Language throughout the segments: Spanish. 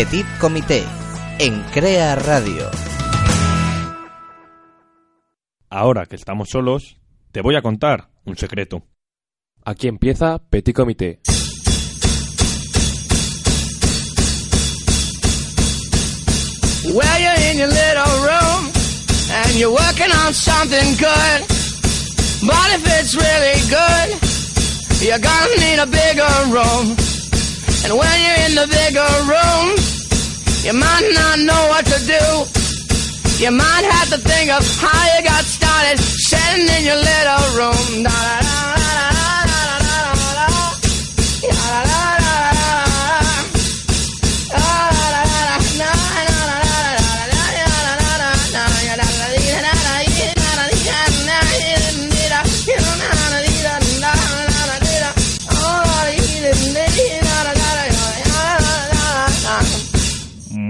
Petit Comité en Crea Radio. Ahora que estamos solos, te voy a contar un secreto. Aquí empieza Petit Comité. Well, you're in your little room and you're working on something good. But if it's really good, you're gonna need a bigger room. And when you're in the bigger room, you might not know what to do. You might have to think of how you got started sitting in your little room. Da, da, da,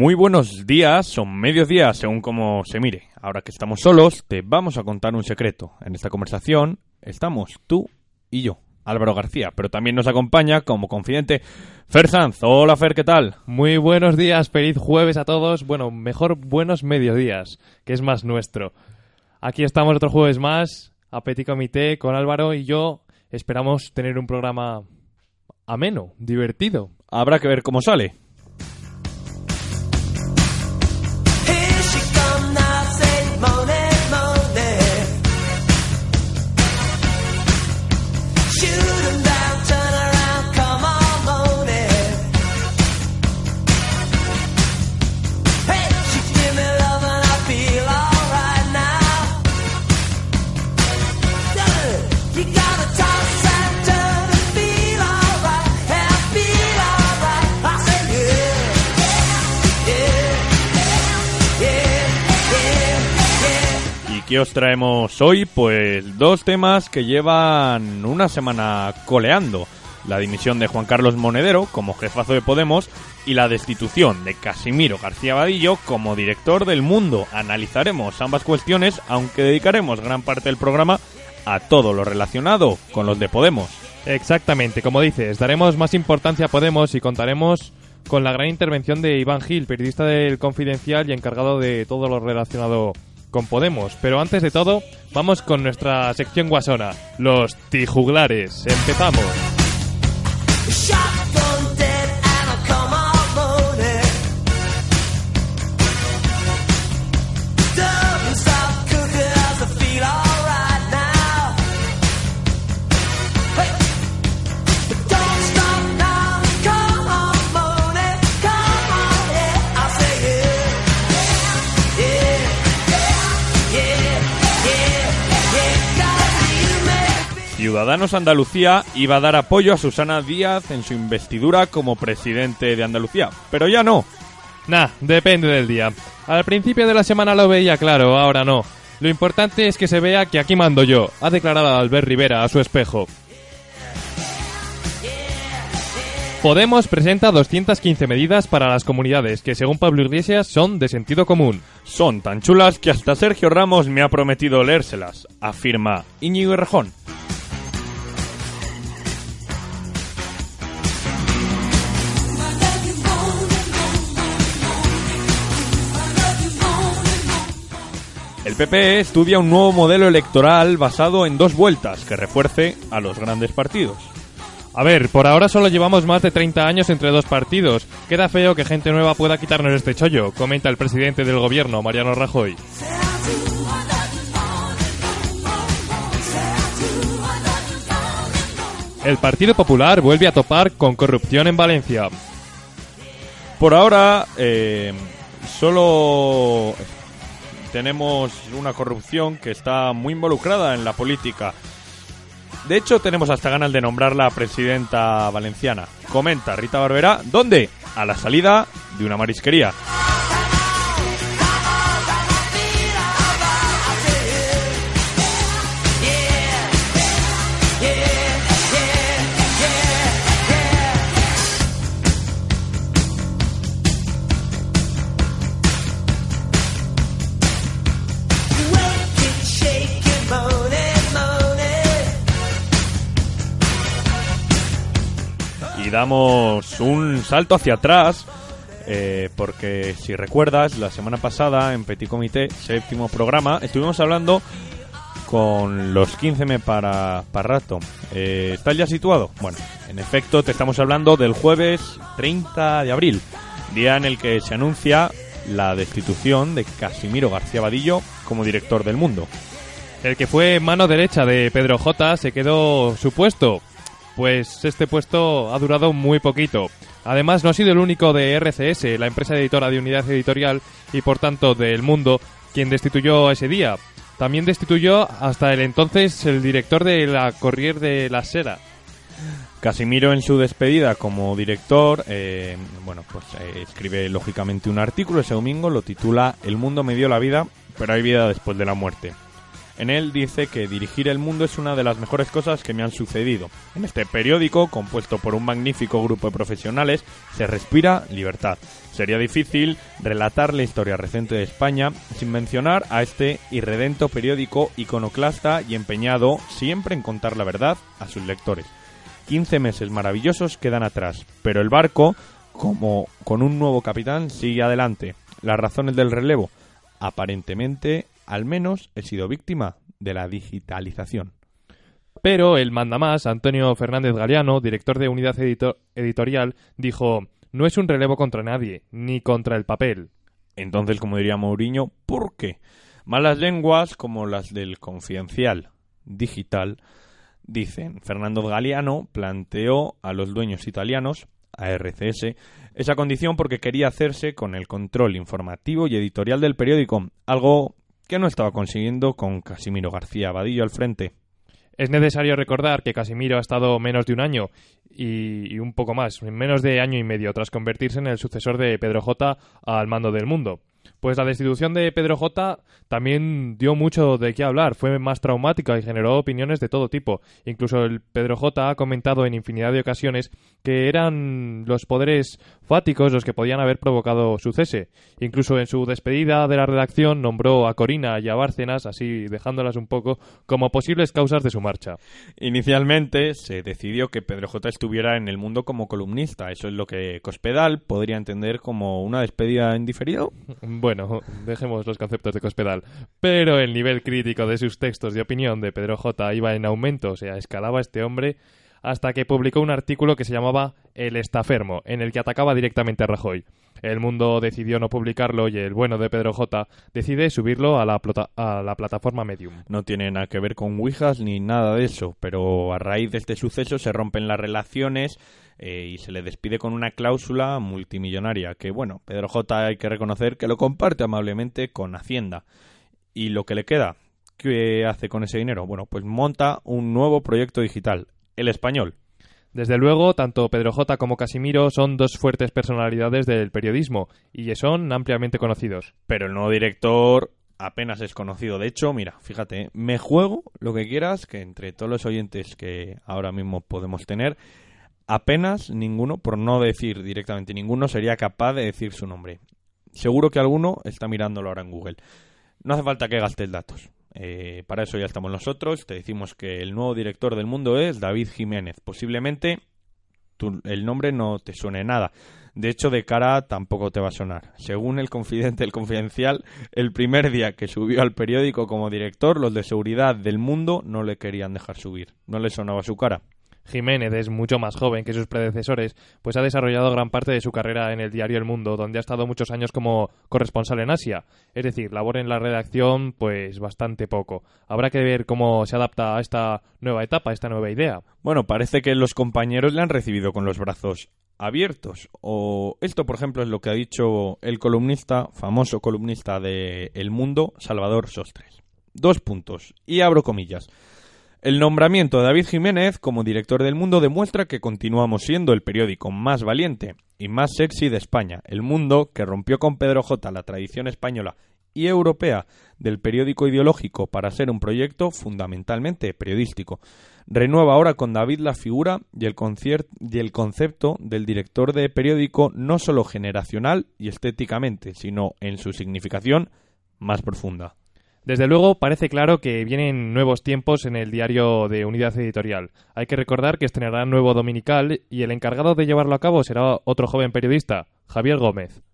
Muy buenos días, o medios días, según como se mire. Ahora que estamos solos, te vamos a contar un secreto. En esta conversación estamos tú y yo, Álvaro García, pero también nos acompaña como confidente Fer Sanz. Hola Fer, ¿qué tal? Muy buenos días, feliz jueves a todos. Bueno, mejor buenos mediodías, que es más nuestro. Aquí estamos otro jueves más, a Petit Comité, con Álvaro y yo. Esperamos tener un programa ameno, divertido. Habrá que ver cómo sale. Yeah, yeah, yeah. ¿Y qué os traemos hoy? Pues dos temas que llevan una semana coleando. La dimisión de Juan Carlos Monedero como jefazo de Podemos y la destitución de Casimiro García Vadillo como director del Mundo. Analizaremos ambas cuestiones, aunque dedicaremos gran parte del programa a todo lo relacionado con los de Podemos. Exactamente, como dices, daremos más importancia a Podemos y contaremos con la gran intervención de Iván Gil, periodista del Confidencial y encargado de todo lo relacionado con Podemos. Pero antes de todo, vamos con nuestra sección guasona, los tijuglares. Empezamos. Ciudadanos Andalucía iba a dar apoyo a Susana Díaz en su investidura como presidente de Andalucía, pero ya no. Nah, depende del día. Al principio de la semana lo veía claro, ahora no. Lo importante es que se vea que aquí mando yo, ha declarado Albert Rivera a su espejo. Podemos presenta 215 medidas para las comunidades que según Pablo Iglesias son de sentido común. Son tan chulas que hasta Sergio Ramos me ha prometido leérselas, afirma Íñigo Errejón. PP estudia un nuevo modelo electoral basado en dos vueltas que refuerce a los grandes partidos. A ver, por ahora solo llevamos más de 30 años entre dos partidos. Queda feo que gente nueva pueda quitarnos este chollo, comenta el presidente del gobierno, Mariano Rajoy. El Partido Popular vuelve a topar con corrupción en Valencia. Por ahora, eh, solo tenemos una corrupción que está muy involucrada en la política. De hecho, tenemos hasta ganas de nombrarla presidenta valenciana. Comenta Rita Barbera, ¿dónde? A la salida de una marisquería. Damos un salto hacia atrás eh, porque si recuerdas, la semana pasada en Petit Comité, séptimo programa, estuvimos hablando con los 15M para, para rato. Eh, ¿Estás ya situado? Bueno, en efecto, te estamos hablando del jueves 30 de abril, día en el que se anuncia la destitución de Casimiro García Vadillo como director del mundo. El que fue mano derecha de Pedro J se quedó su puesto. Pues este puesto ha durado muy poquito. Además, no ha sido el único de RCS, la empresa editora de unidad editorial y por tanto del mundo, quien destituyó ese día. También destituyó hasta el entonces el director de la Corrier de la Sera. Casimiro en su despedida como director, eh, bueno, pues eh, escribe lógicamente un artículo ese domingo, lo titula El mundo me dio la vida, pero hay vida después de la muerte. En él dice que dirigir el mundo es una de las mejores cosas que me han sucedido. En este periódico, compuesto por un magnífico grupo de profesionales, se respira libertad. Sería difícil relatar la historia reciente de España sin mencionar a este irredento periódico iconoclasta y empeñado siempre en contar la verdad a sus lectores. 15 meses maravillosos quedan atrás, pero el barco, como con un nuevo capitán, sigue adelante. Las razones del relevo. Aparentemente, al menos, he sido víctima de la digitalización. Pero el mandamás, Antonio Fernández Galeano, director de unidad edito- editorial, dijo: No es un relevo contra nadie, ni contra el papel. Entonces, como diría Mourinho, ¿por qué? Malas lenguas como las del confidencial digital dicen, Fernando Galeano planteó a los dueños italianos, a RCS, esa condición porque quería hacerse con el control informativo y editorial del periódico, algo que no estaba consiguiendo con Casimiro García Vadillo al frente. Es necesario recordar que Casimiro ha estado menos de un año y, y un poco más, menos de año y medio, tras convertirse en el sucesor de Pedro J al mando del mundo. Pues la destitución de Pedro J también dio mucho de qué hablar, fue más traumática y generó opiniones de todo tipo. Incluso el Pedro J ha comentado en infinidad de ocasiones que eran los poderes fáticos los que podían haber provocado su cese. Incluso en su despedida de la redacción nombró a Corina y a Bárcenas, así dejándolas un poco, como posibles causas de su marcha. Inicialmente se decidió que Pedro J estuviera en el mundo como columnista, eso es lo que Cospedal podría entender como una despedida en diferido. Bueno, dejemos los conceptos de Cospedal. Pero el nivel crítico de sus textos de opinión de Pedro J iba en aumento, o sea, escalaba este hombre hasta que publicó un artículo que se llamaba El estafermo, en el que atacaba directamente a Rajoy. El mundo decidió no publicarlo y el bueno de Pedro J decide subirlo a la, a la plataforma Medium. No tiene nada que ver con Ouijas ni nada de eso, pero a raíz de este suceso se rompen las relaciones eh, y se le despide con una cláusula multimillonaria que, bueno, Pedro J hay que reconocer que lo comparte amablemente con Hacienda. ¿Y lo que le queda? ¿Qué hace con ese dinero? Bueno, pues monta un nuevo proyecto digital, el español. Desde luego, tanto Pedro J como Casimiro son dos fuertes personalidades del periodismo y son ampliamente conocidos. Pero el nuevo director apenas es conocido. De hecho, mira, fíjate, me juego lo que quieras, que entre todos los oyentes que ahora mismo podemos tener, apenas ninguno, por no decir directamente ninguno, sería capaz de decir su nombre. Seguro que alguno está mirándolo ahora en Google. No hace falta que gastes datos. Eh, para eso ya estamos nosotros. Te decimos que el nuevo director del mundo es David Jiménez. Posiblemente tu- el nombre no te suene nada. De hecho, de cara tampoco te va a sonar. Según el confidente del confidencial, el primer día que subió al periódico como director, los de seguridad del mundo no le querían dejar subir. No le sonaba su cara. Jiménez es mucho más joven que sus predecesores, pues ha desarrollado gran parte de su carrera en el diario El Mundo, donde ha estado muchos años como corresponsal en Asia. Es decir, labor en la redacción, pues bastante poco. Habrá que ver cómo se adapta a esta nueva etapa, a esta nueva idea. Bueno, parece que los compañeros le han recibido con los brazos abiertos. O esto, por ejemplo, es lo que ha dicho el columnista, famoso columnista de El Mundo, Salvador Sostres. Dos puntos. Y abro comillas. El nombramiento de David Jiménez como director del Mundo demuestra que continuamos siendo el periódico más valiente y más sexy de España. El Mundo, que rompió con Pedro J la tradición española y europea del periódico ideológico para ser un proyecto fundamentalmente periodístico. Renueva ahora con David la figura y el, y el concepto del director de periódico no solo generacional y estéticamente, sino en su significación más profunda. Desde luego, parece claro que vienen nuevos tiempos en el diario de Unidad Editorial. Hay que recordar que estrenará nuevo dominical y el encargado de llevarlo a cabo será otro joven periodista, Javier Gómez.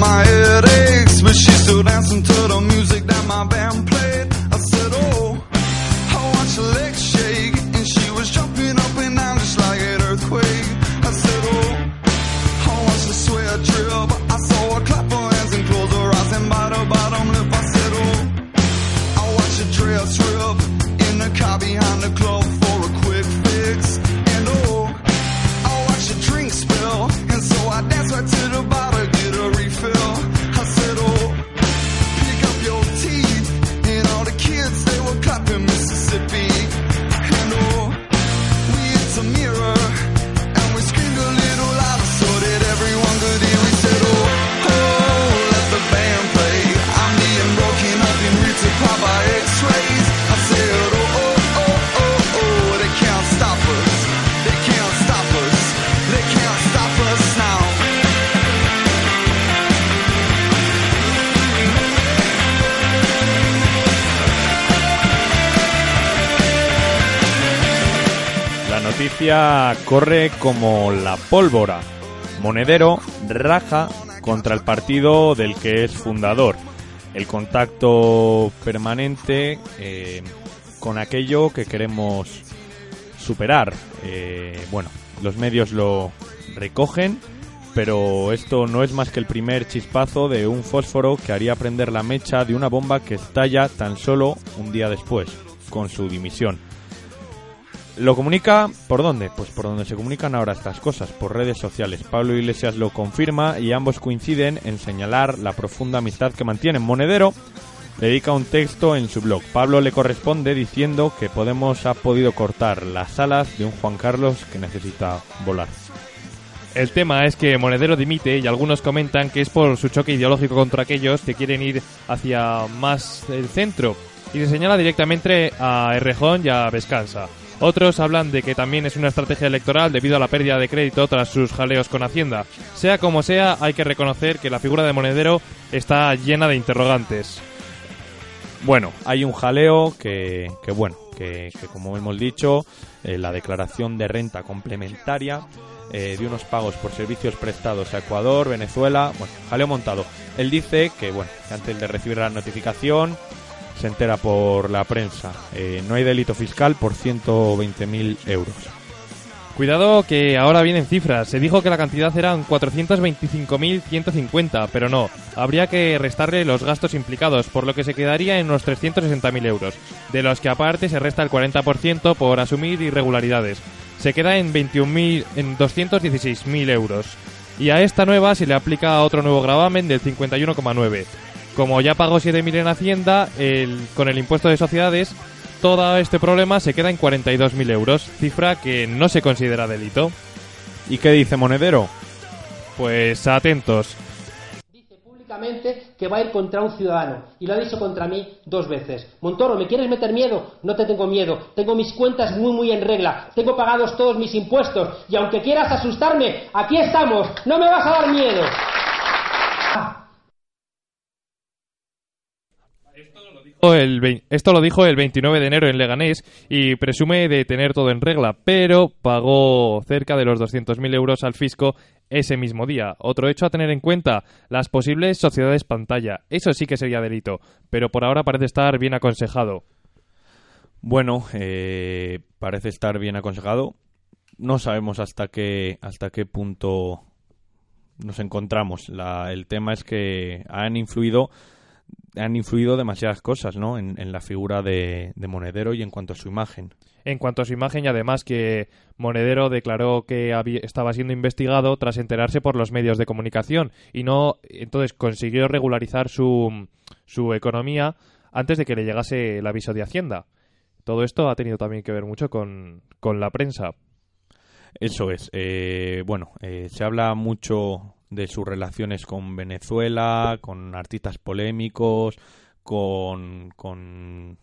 My head aches, but she's still dancing to the music that my band played. I said, oh, I watched her legs shake, and she was jumping up and down just like an earthquake. I said, oh, I watched her sweat drip. I saw her clap her hands and close her eyes and bite her bottom lip. I said, oh, I watched her dress rip in the car behind the Corre como la pólvora. Monedero raja contra el partido del que es fundador. El contacto permanente eh, con aquello que queremos superar. Eh, bueno, los medios lo recogen, pero esto no es más que el primer chispazo de un fósforo que haría prender la mecha de una bomba que estalla tan solo un día después, con su dimisión. ¿Lo comunica por dónde? Pues por donde se comunican ahora estas cosas, por redes sociales. Pablo Iglesias lo confirma y ambos coinciden en señalar la profunda amistad que mantienen. Monedero dedica un texto en su blog. Pablo le corresponde diciendo que Podemos ha podido cortar las alas de un Juan Carlos que necesita volar. El tema es que Monedero dimite y algunos comentan que es por su choque ideológico contra aquellos que quieren ir hacia más el centro y se señala directamente a Errejón y a Vescansa. Otros hablan de que también es una estrategia electoral debido a la pérdida de crédito tras sus jaleos con Hacienda. Sea como sea, hay que reconocer que la figura de Monedero está llena de interrogantes. Bueno, hay un jaleo que, que bueno, que, que como hemos dicho, eh, la declaración de renta complementaria eh, de unos pagos por servicios prestados a Ecuador, Venezuela, bueno, jaleo montado. Él dice que, bueno, antes de recibir la notificación se entera por la prensa. Eh, no hay delito fiscal por 120.000 euros. Cuidado que ahora vienen cifras. Se dijo que la cantidad eran 425.150, pero no. Habría que restarle los gastos implicados, por lo que se quedaría en unos 360.000 euros, de los que aparte se resta el 40% por asumir irregularidades. Se queda en 21.000, en 216.000 euros. Y a esta nueva se le aplica otro nuevo gravamen del 51,9. Como ya pagó 7.000 en Hacienda, el, con el impuesto de sociedades, todo este problema se queda en 42.000 euros, cifra que no se considera delito. ¿Y qué dice Monedero? Pues atentos. Dice públicamente que va a ir contra un ciudadano y lo ha dicho contra mí dos veces. Montoro, ¿me quieres meter miedo? No te tengo miedo. Tengo mis cuentas muy muy en regla. Tengo pagados todos mis impuestos y aunque quieras asustarme, aquí estamos. No me vas a dar miedo. El esto lo dijo el 29 de enero en Leganés y presume de tener todo en regla, pero pagó cerca de los 200.000 euros al fisco ese mismo día. Otro hecho a tener en cuenta, las posibles sociedades pantalla. Eso sí que sería delito, pero por ahora parece estar bien aconsejado. Bueno, eh, parece estar bien aconsejado. No sabemos hasta qué hasta qué punto nos encontramos. El tema es que han influido han influido demasiadas cosas, ¿no? En, en la figura de, de Monedero y en cuanto a su imagen. En cuanto a su imagen y además que Monedero declaró que había- estaba siendo investigado tras enterarse por los medios de comunicación y no entonces consiguió regularizar su, su economía antes de que le llegase el aviso de Hacienda. Todo esto ha tenido también que ver mucho con, con la prensa. Eso es. eh, bueno, eh, se habla mucho de sus relaciones con Venezuela, con artistas polémicos, con, con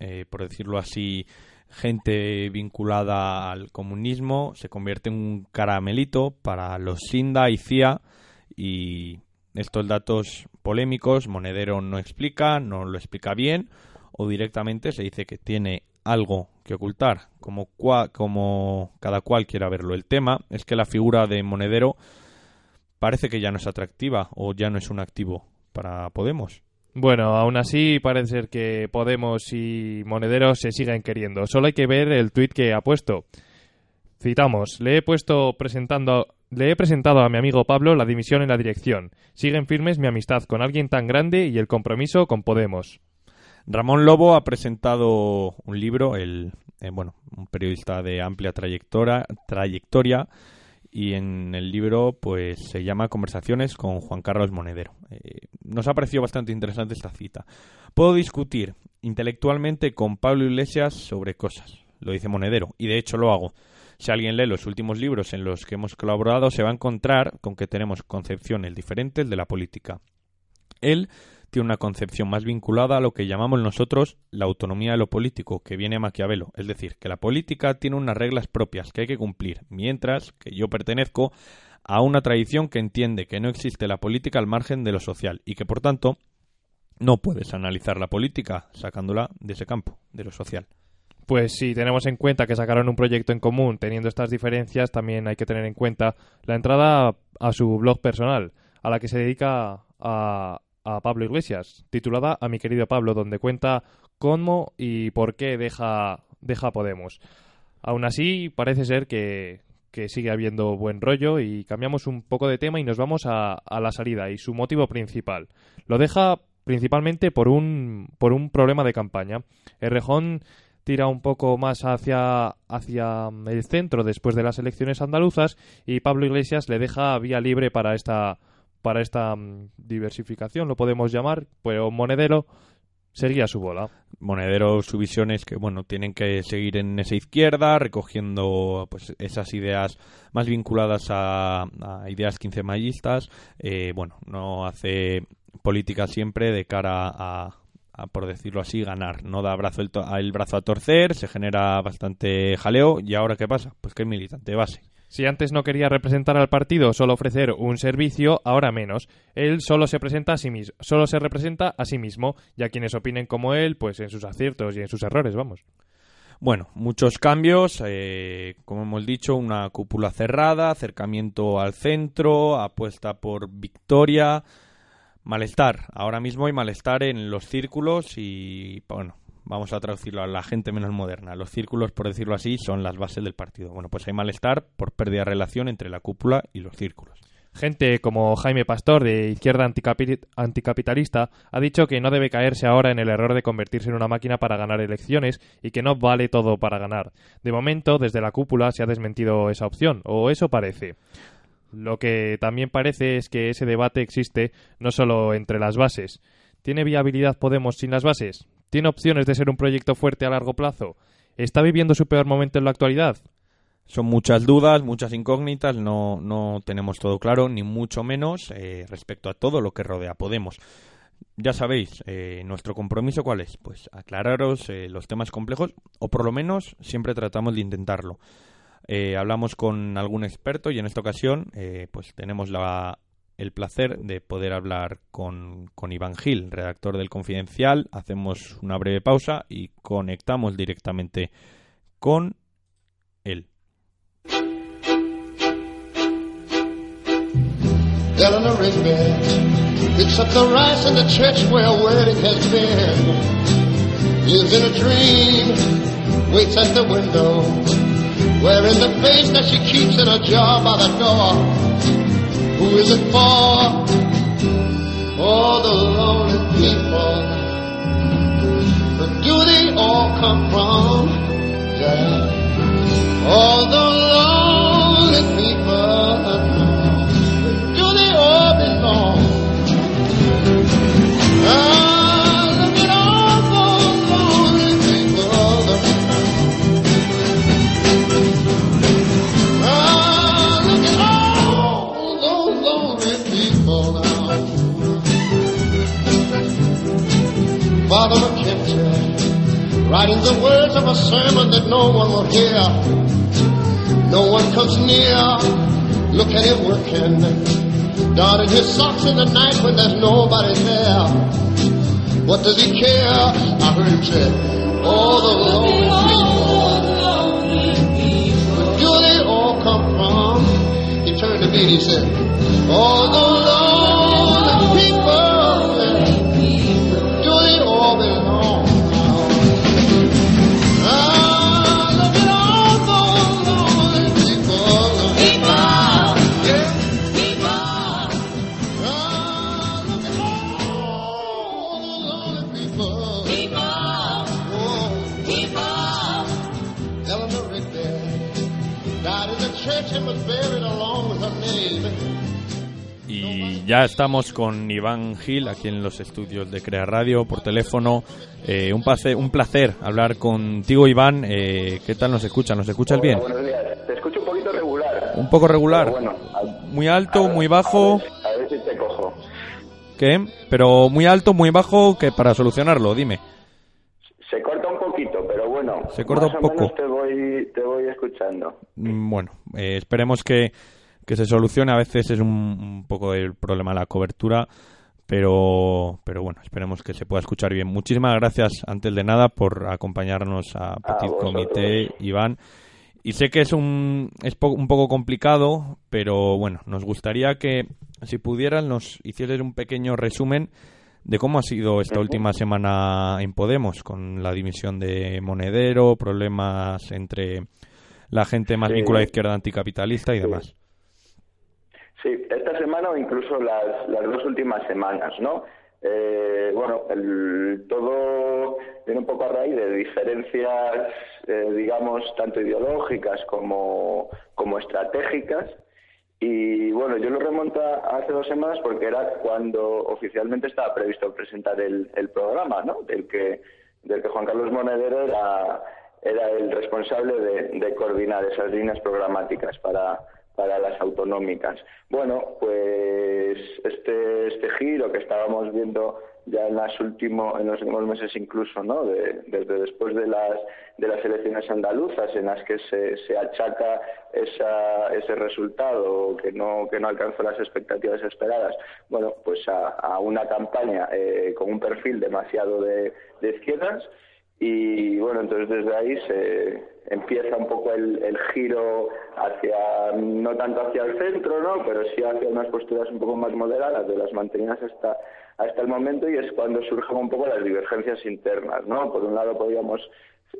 eh, por decirlo así, gente vinculada al comunismo. Se convierte en un caramelito para los Sinda y CIA y estos datos polémicos Monedero no explica, no lo explica bien o directamente se dice que tiene algo que ocultar, como, cua- como cada cual quiera verlo. El tema es que la figura de Monedero parece que ya no es atractiva o ya no es un activo para Podemos. Bueno, aún así parece ser que Podemos y Monedero se siguen queriendo. Solo hay que ver el tuit que ha puesto. Citamos, le he puesto presentando le he presentado a mi amigo Pablo la dimisión en la dirección. Siguen firmes mi amistad con alguien tan grande y el compromiso con Podemos. Ramón Lobo ha presentado un libro, el, eh, bueno, un periodista de amplia trayectoria, trayectoria y en el libro pues se llama Conversaciones con Juan Carlos Monedero. Eh, nos ha parecido bastante interesante esta cita. Puedo discutir intelectualmente con Pablo Iglesias sobre cosas, lo dice Monedero, y de hecho lo hago. Si alguien lee los últimos libros en los que hemos colaborado, se va a encontrar con que tenemos concepciones diferentes de la política. Él tiene una concepción más vinculada a lo que llamamos nosotros la autonomía de lo político, que viene a Maquiavelo, es decir, que la política tiene unas reglas propias que hay que cumplir, mientras que yo pertenezco a una tradición que entiende que no existe la política al margen de lo social y que por tanto no puedes analizar la política sacándola de ese campo, de lo social. Pues si tenemos en cuenta que sacaron un proyecto en común teniendo estas diferencias, también hay que tener en cuenta la entrada a su blog personal, a la que se dedica a, a Pablo Iglesias, titulada A mi querido Pablo, donde cuenta cómo y por qué deja, deja Podemos. Aún así, parece ser que, que sigue habiendo buen rollo y cambiamos un poco de tema y nos vamos a, a la salida y su motivo principal. Lo deja principalmente por un, por un problema de campaña. Errejón tira un poco más hacia, hacia el centro después de las elecciones andaluzas y Pablo Iglesias le deja vía libre para esta para esta mm, diversificación, lo podemos llamar, pero Monedero seguía su bola. Monedero, su visión es que, bueno, tienen que seguir en esa izquierda, recogiendo pues esas ideas más vinculadas a, a ideas quincemayistas. Eh, bueno, no hace política siempre de cara a, a, por decirlo así, ganar. No da brazo el, to- el brazo a torcer, se genera bastante jaleo. ¿Y ahora qué pasa? Pues que es militante base. Si antes no quería representar al partido, solo ofrecer un servicio, ahora menos. Él solo se presenta a sí mismo, solo se representa a sí mismo y a quienes opinen como él, pues en sus aciertos y en sus errores, vamos. Bueno, muchos cambios, eh, como hemos dicho, una cúpula cerrada, acercamiento al centro, apuesta por victoria, malestar. Ahora mismo hay malestar en los círculos y, bueno, vamos a traducirlo a la gente menos moderna. Los círculos, por decirlo así, son las bases del partido. Bueno, pues hay malestar por pérdida de relación entre la cúpula y los círculos. Gente como Jaime Pastor, de izquierda anticapi- anticapitalista, ha dicho que no debe caerse ahora en el error de convertirse en una máquina para ganar elecciones y que no vale todo para ganar. De momento, desde la cúpula se ha desmentido esa opción, o eso parece. Lo que también parece es que ese debate existe no solo entre las bases. ¿Tiene viabilidad Podemos sin las bases? ¿Tiene opciones de ser un proyecto fuerte a largo plazo? ¿Está viviendo su peor momento en la actualidad? Son muchas dudas, muchas incógnitas, no, no tenemos todo claro, ni mucho menos eh, respecto a todo lo que rodea Podemos. Ya sabéis, eh, nuestro compromiso cuál es, pues aclararos eh, los temas complejos, o por lo menos siempre tratamos de intentarlo. Hablamos con algún experto y en esta ocasión pues tenemos la, el placer de poder hablar con, con Iván Gil, redactor del Confidencial. Hacemos una breve pausa y conectamos directamente con él. The in the church where a wedding has been. In a dream, at the window, face that she keeps in door. Who is it for? For the lonely people. Where do they all come from? Yeah. All the lonely In the words of a sermon that no one will hear. No one comes near. Look at him working. Darting his socks in the night when there's nobody there. What does he care? I heard him say, Oh, the lonely people. Where do they all come from? He turned to me and he said, Oh, the ya estamos con Iván Gil aquí en los estudios de Crea Radio por teléfono. Eh, un, placer, un placer hablar contigo, Iván. Eh, ¿Qué tal nos escucha? ¿Nos escuchas bien? Buenos días. Te escucho un poquito regular. Un poco regular. Bueno, a- Muy alto, a ver- muy bajo. A ver, a ver si te cojo. ¿Qué? Pero muy alto, muy bajo, que para solucionarlo, dime. Se corta un poquito, pero bueno. Se corta más un o poco. menos te voy, te voy escuchando. Mm, Bueno, eh, esperemos que, que se solucione. A veces es un, un poco el problema la cobertura, pero, pero bueno, esperemos que se pueda escuchar bien. Muchísimas gracias, antes de nada, por acompañarnos a Petit. Comité, Iván. Y sé que es un, es po- un poco complicado, pero bueno, nos gustaría que, si pudieran, nos hicieses un pequeño resumen de cómo ha sido esta última semana en Podemos, con la dimisión de Monedero, problemas entre la gente más Sí. vinculada a izquierda anticapitalista y demás. Sí, esta semana o incluso las, las dos últimas semanas, ¿no? Eh, bueno, el, todo viene un poco a raíz de diferencias, eh, digamos, tanto ideológicas como, como estratégicas. Y bueno, yo lo remonto a hace dos semanas porque era cuando oficialmente estaba previsto presentar el, el programa, ¿no? Del que, del que Juan Carlos Monedero era, era el responsable de, de coordinar esas líneas programáticas para, para las autonómicas. Bueno, pues este, este giro que estábamos viendo ya en, las último, en los últimos meses incluso, ¿no? De- desde después de las, de las elecciones andaluzas en las que se, se achaca esa, ese resultado que no, que no alcanzó las expectativas esperadas, bueno, pues a, una campaña eh, con un perfil demasiado de, de izquierdas y bueno, entonces desde ahí se empieza un poco el, el giro hacia, no tanto hacia el centro, ¿no? Pero sí hacia unas posturas un poco más moderadas de las mantenidas hasta, hasta el momento y es cuando surgen un poco las divergencias internas, ¿no? Por un lado podríamos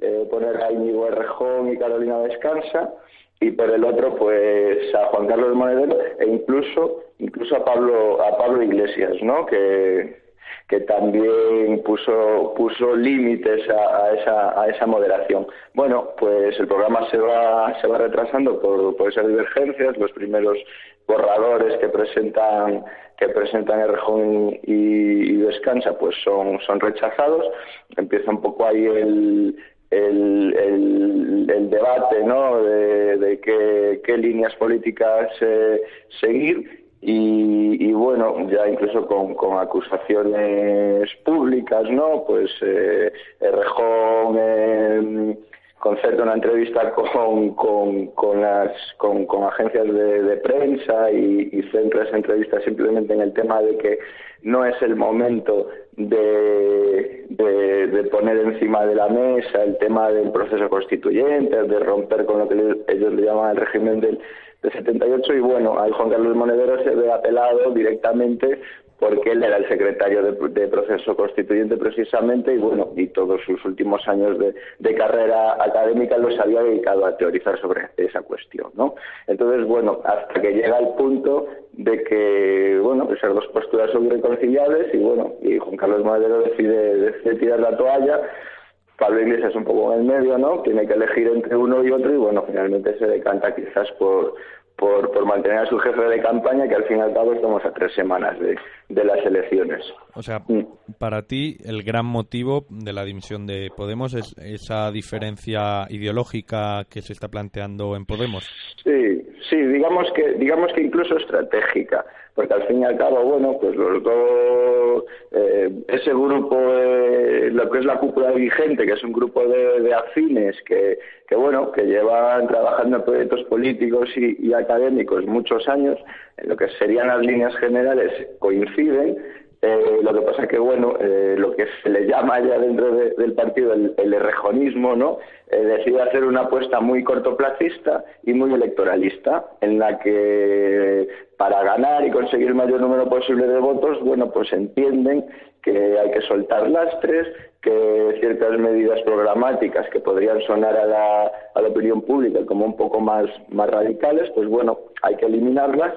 eh, poner a Íñigo Errejón y Carolina Descansa y por el otro pues a Juan Carlos Monedero e incluso incluso a Pablo a Pablo Iglesias, ¿no? Que que también puso puso límites a, esa a esa moderación. Bueno, pues el programa se va se va retrasando por, por esas divergencias, los primeros borradores que presentan que presentan Errejón y, y Descansa pues son son rechazados. Empieza un poco ahí el el, debate ¿no? de, de qué, qué líneas políticas eh, seguir y, y bueno, ya incluso con, con acusaciones públicas, ¿no? Pues eh, Errejón eh, concerta una entrevista con, con, con, las, con, con agencias de, de prensa y, y centra esa entrevista simplemente en el tema de que no es el momento de, de, de poner encima de la mesa el tema del proceso constituyente, de romper con lo que ellos le llaman el régimen del, del 78 y bueno, ahí Juan Carlos Monedero se ve apelado directamente porque él era el secretario de, de proceso constituyente precisamente y bueno, y todos sus últimos años de, de carrera académica los había dedicado a teorizar sobre esa cuestión, ¿no? Entonces, bueno, hasta que llega el punto de que, bueno, esas dos posturas son irreconciliables y bueno, y Juan Carlos Monedero decide, decide tirar la toalla, Pablo Iglesias un poco en el medio, ¿no? Tiene que elegir entre uno y otro y bueno, finalmente se decanta quizás por, por, por mantener a su jefe de campaña, que al fin y al cabo estamos a tres semanas de, de las elecciones. O sea, Mm. para ti el gran motivo de la dimisión de Podemos es esa diferencia ideológica que se está planteando en Podemos. Sí, sí, digamos que digamos que incluso estratégica, porque al fin y al cabo, bueno, pues los dos, eh, ese grupo, eh, lo que es la cúpula vigente, que es un grupo de, de afines que, que, bueno, que llevan trabajando en proyectos políticos y, académicos muchos años, en lo que serían las líneas generales coinciden, eh, lo que pasa que, bueno, eh, lo que se le llama ya dentro de- del partido el, el errejonismo, ¿no? Eh, decide hacer una apuesta muy cortoplacista y muy electoralista, en la que para ganar y conseguir el mayor número posible de votos, bueno, pues entienden que hay que soltar lastres, que ciertas medidas programáticas que podrían sonar a la, opinión pública como un poco más, más radicales, pues bueno, hay que eliminarlas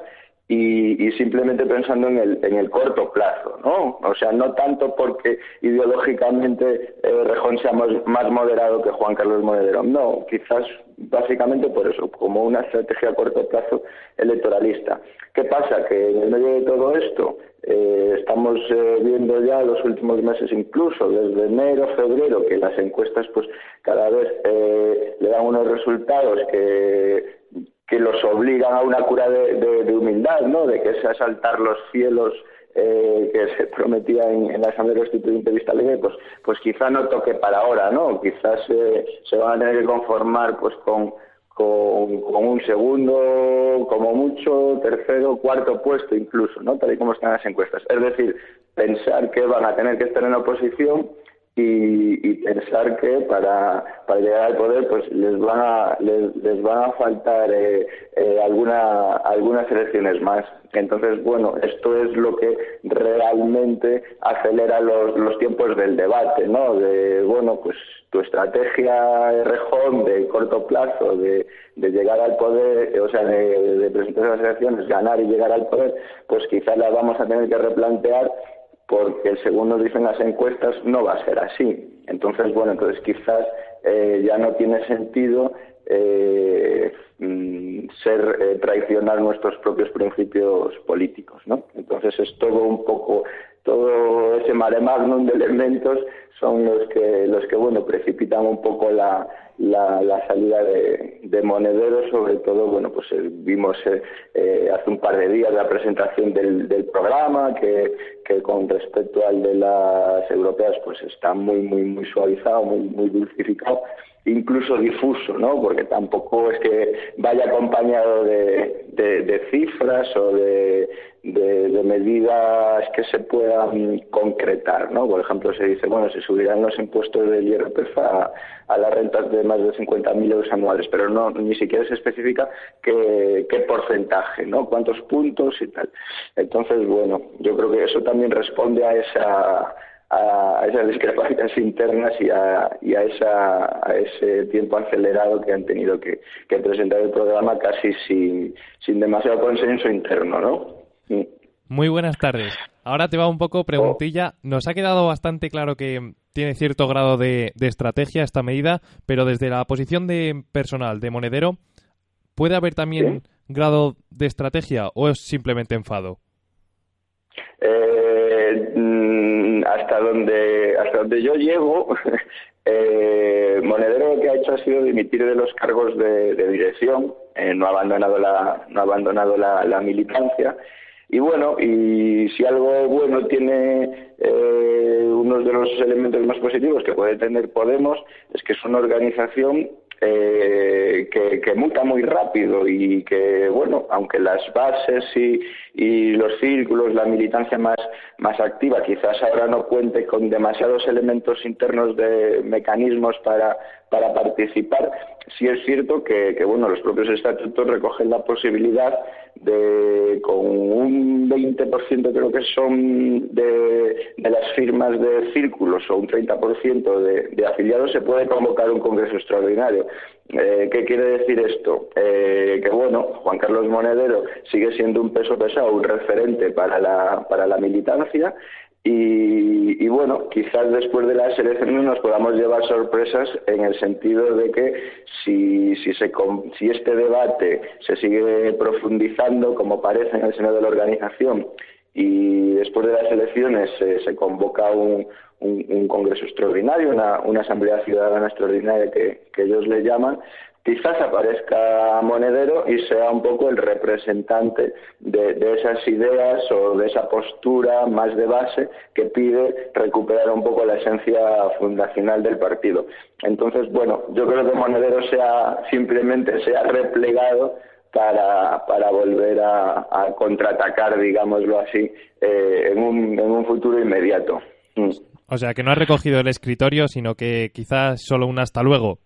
y, y simplemente pensando en el, en el corto plazo, ¿no? O sea, no tanto porque ideológicamente eh, Rejón sea más, más moderado que Juan Carlos Monedero, no, quizás básicamente por eso, como una estrategia a corto plazo electoralista. ¿Qué pasa? Que en el medio de todo esto eh, estamos eh, viendo ya los últimos meses, incluso desde enero, febrero, que las encuestas pues cada vez eh, le dan unos resultados que que los obligan a una cura de, de- humildad, ¿no? De que es asaltar los cielos eh, que se prometía en, en la Asamblea Constituyente de Vistalegre, pues, pues quizá no toque para ahora, ¿no? Quizás eh, se van a tener que conformar pues con, con, un segundo, como mucho, tercero, cuarto puesto incluso, ¿no? Tal y como están las encuestas. Es decir, pensar que van a tener que estar en oposición y, y pensar que para, para llegar al poder pues les van a les, les van a faltar eh, eh, alguna algunas elecciones más. Entonces bueno esto es lo que realmente acelera los, los tiempos del debate no de bueno pues tu estrategia rejón de corto plazo de, de llegar al poder eh, o sea de, de presentar las elecciones ganar y llegar al poder pues quizás la vamos a tener que replantear porque según nos dicen las encuestas no va a ser así. Entonces, bueno, entonces quizás eh, ya no tiene sentido eh, mm, ser eh, traicionar nuestros propios principios políticos, ¿no? Entonces es todo un poco todo ese mare magnum de elementos son los que los que bueno precipitan un poco la, la, salida de, de Monedero sobre todo bueno pues eh, vimos eh, eh, hace un par de días la presentación del programa que, que con respecto al de las europeas pues está muy muy muy suavizado muy muy dulcificado incluso difuso, ¿no? Porque tampoco es que vaya acompañado de, cifras o de, de, de medidas que se puedan concretar, ¿no? Por ejemplo, se dice, bueno, se subirán los impuestos del IRPF a, a las rentas de más de 50.000 euros anuales, pero no ni siquiera se especifica qué, qué porcentaje, ¿no? Cuántos puntos y tal. Entonces, bueno, yo creo que eso también responde a esa a esas discrepancias internas y a, y a, esa, a ese tiempo acelerado que han tenido que, que presentar el programa casi sin, sin demasiado consenso interno, ¿no? Mm. Muy buenas tardes. Ahora te va un poco preguntilla. Nos ha quedado bastante claro que tiene cierto grado de, de estrategia esta medida, pero desde la posición de personal de monedero, ¿puede haber también grado de estrategia o es simplemente enfado? Eh, mm, hasta donde hasta donde yo llego eh, Monedero lo que ha hecho ha sido dimitir de los cargos de, dirección eh, no ha abandonado la no ha abandonado la militancia. Y bueno y si algo bueno tiene eh, uno de los elementos más positivos que puede tener Podemos es que es una organización eh, que, que muta muy rápido y que, bueno, aunque las bases y, y los círculos, la militancia más, más activa, quizás ahora no cuente con demasiados elementos internos de mecanismos para, para participar, sí es cierto que, que, bueno, los propios estatutos recogen la posibilidad de, con un 20% creo que son de, las firmas de círculos o un 30% de, de afiliados, se puede convocar un congreso extraordinario. Eh, ¿Qué quiere decir esto? Eh, que bueno, Juan Carlos Monedero sigue siendo un peso pesado, un referente para la, para la militancia y, bueno, quizás después de las elecciones nos podamos llevar sorpresas en el sentido de que si, si, se, si este debate se sigue profundizando, como parece en el seno de la organización, y después de las elecciones se convoca un, un, congreso extraordinario, una, asamblea ciudadana extraordinaria que ellos le llaman, quizás aparezca Monedero y sea un poco el representante de, esas ideas o de esa postura más de base que pide recuperar un poco la esencia fundacional del partido. Entonces, bueno, yo creo que Monedero sea simplemente sea replegado para, volver a, contraatacar, digámoslo así, eh, en, un, en un futuro inmediato. Mm. O sea, que no has recogido el escritorio, sino que quizás solo un hasta luego.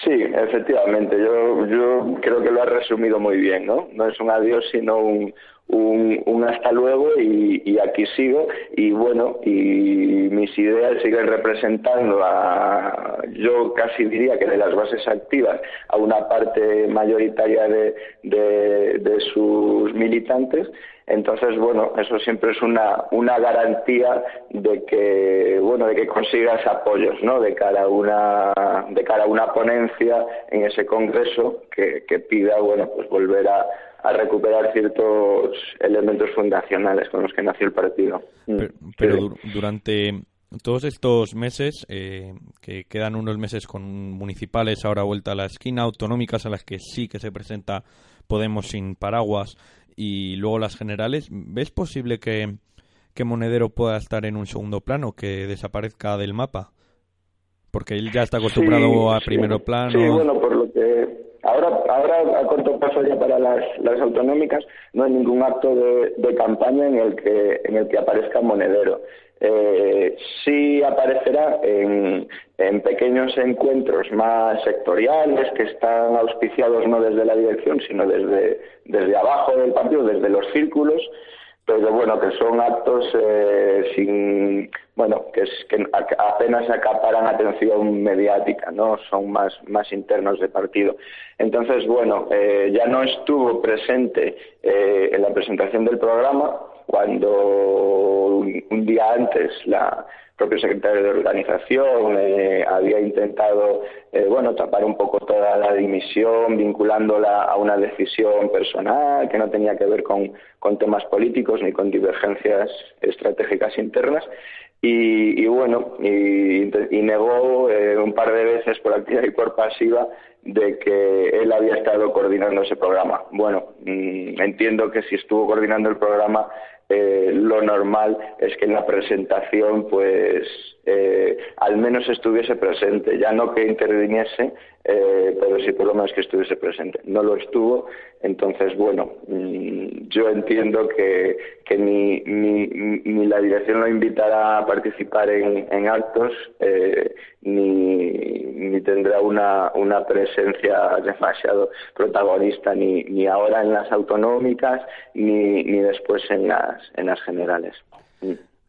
Sí, efectivamente, yo, yo creo que lo has resumido muy bien, ¿no? No es un adiós, sino un, un, un hasta luego y, y aquí sigo y bueno, y mis ideas siguen representando a, yo casi diría que de las bases activas, a una parte mayoritaria de, de, sus militantes entonces, bueno, eso siempre es una, una garantía de que, bueno, de que consigas apoyos, ¿no? De cara a una, de cara una ponencia en ese congreso que, que pida, bueno, pues volver a, a recuperar ciertos elementos fundacionales con los que nació el partido. Mm. Pero, pero Sí. dur- durante todos estos meses, eh, que quedan unos meses con municipales ahora vuelta a la esquina, autonómicas a las que sí que se presenta Podemos sin paraguas y luego las generales, ¿ves posible que, que Monedero pueda estar en un segundo plano, que desaparezca del mapa? Porque él ya está acostumbrado Sí, a sí. primero plano. Sí, bueno, por lo ahora, ahora a corto plazo ya para las, autonómicas no hay ningún acto de, de campaña en el que en el que aparezca monedero. Eh, sí aparecerá en, en pequeños encuentros más sectoriales que están auspiciados no desde la dirección sino desde desde abajo del partido, desde los círculos pero bueno, que son actos eh, sin, bueno, que, es, que apenas acaparan atención mediática, ¿no? Son más, más internos de partido. Entonces, bueno, eh, ya no estuvo presente eh, en la presentación del programa cuando un, un día antes la propio secretario de organización eh, había intentado eh, bueno tapar un poco toda la dimisión vinculándola a una decisión personal que no tenía que ver con, con temas políticos ni con divergencias estratégicas internas y, y bueno y, y negó eh, un par de veces por activa y por pasiva de que él había estado coordinando ese programa. Bueno, mm, entiendo que si estuvo coordinando el programa, eh, lo normal es que en la presentación, pues, eh, al menos estuviese presente, ya no que interviniese, eh, pero sí por lo menos que estuviese presente. No lo estuvo, entonces, bueno, mm, yo entiendo que, que ni, ni, ni la dirección lo invitará a participar en, en actos, eh, ni, ni tendrá una, una presencia demasiado protagonista, ni, ni ahora en las autonómicas, ni, ni después en las, en las generales.